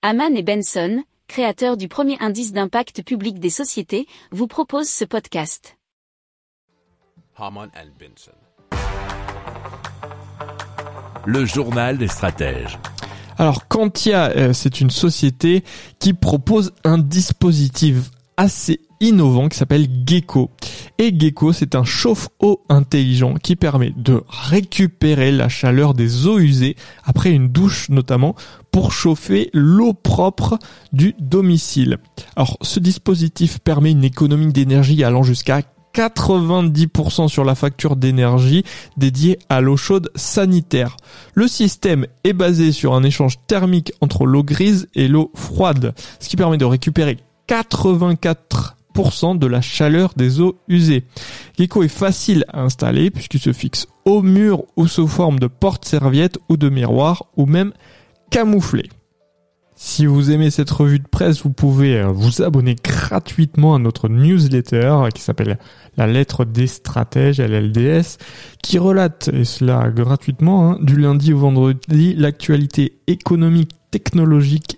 Haman et Benson, créateurs du premier indice d'impact public des sociétés, vous proposent ce podcast. Haman and Benson. Le journal des stratèges. Alors Quantia, euh, c'est une société qui propose un dispositif assez innovant qui s'appelle Gecko. Et Gecko, c'est un chauffe-eau intelligent qui permet de récupérer la chaleur des eaux usées après une douche notamment pour chauffer l'eau propre du domicile. Alors ce dispositif permet une économie d'énergie allant jusqu'à 90% sur la facture d'énergie dédiée à l'eau chaude sanitaire. Le système est basé sur un échange thermique entre l'eau grise et l'eau froide, ce qui permet de récupérer 84% de la chaleur des eaux usées. Gecko est facile à installer puisqu'il se fixe au mur ou sous forme de porte-serviette ou de miroir ou même camouflé. Si vous aimez cette revue de presse, vous pouvez euh, vous abonner gratuitement à notre newsletter qui s'appelle La lettre des stratèges, LLDS, qui relate, et cela gratuitement, hein, du lundi au vendredi, l'actualité économique, technologique,